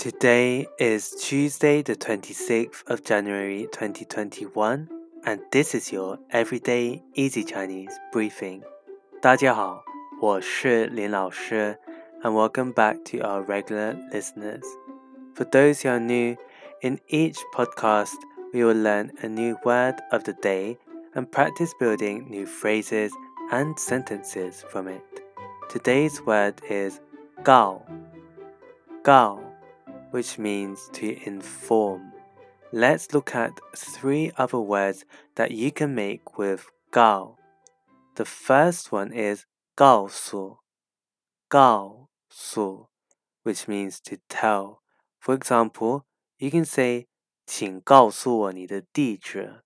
Today is Tuesday, the 26th of January 2021, and this is your Everyday Easy Chinese briefing. 大家好，我是林老师, and welcome back to our regular listeners. For those who are new, in each podcast, we will learn a new word of the day and practice building new phrases and sentences from it. Today's word is gao. Gao which means to inform. Let's look at three other words that you can make with gao. The first one is 告诉,告诉, which means to tell. For example, you can say 请告诉我你的地址。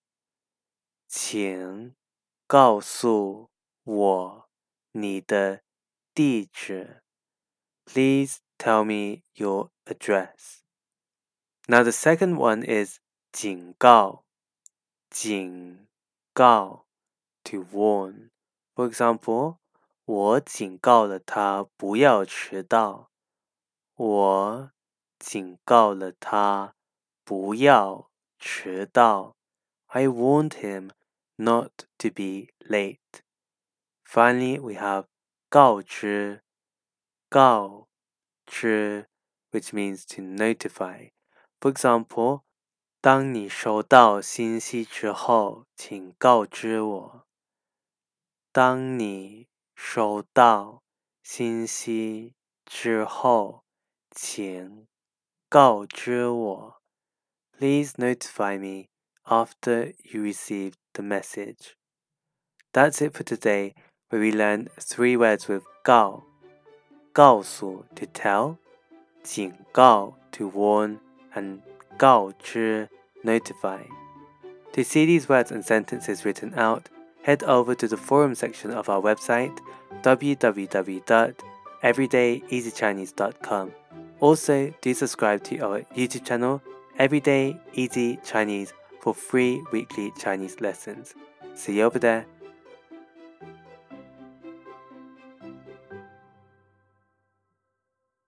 请告诉我你的地址。Please tell me your address. Now the second one is 警告,警告 to warn. For example, 我警告了他不要迟到。我警告了他不要迟到。I warned him not to be late. Finally, we have 告知，告 知 which means to notify. For example, 当你收到信息之后，请告知我。当你收到信息之后，请告知我。Please notify me after you receive the message. That's it for today, where we learned three words with 告, 告诉 to tell, 警告 to warn and 告知 notify. To see these words and sentences written out, head over to the forum section of our website www.everydayeasychinese.com. Also, do subscribe to our YouTube channel Everyday Easy Chinese for free weekly Chinese lessons. See you over there.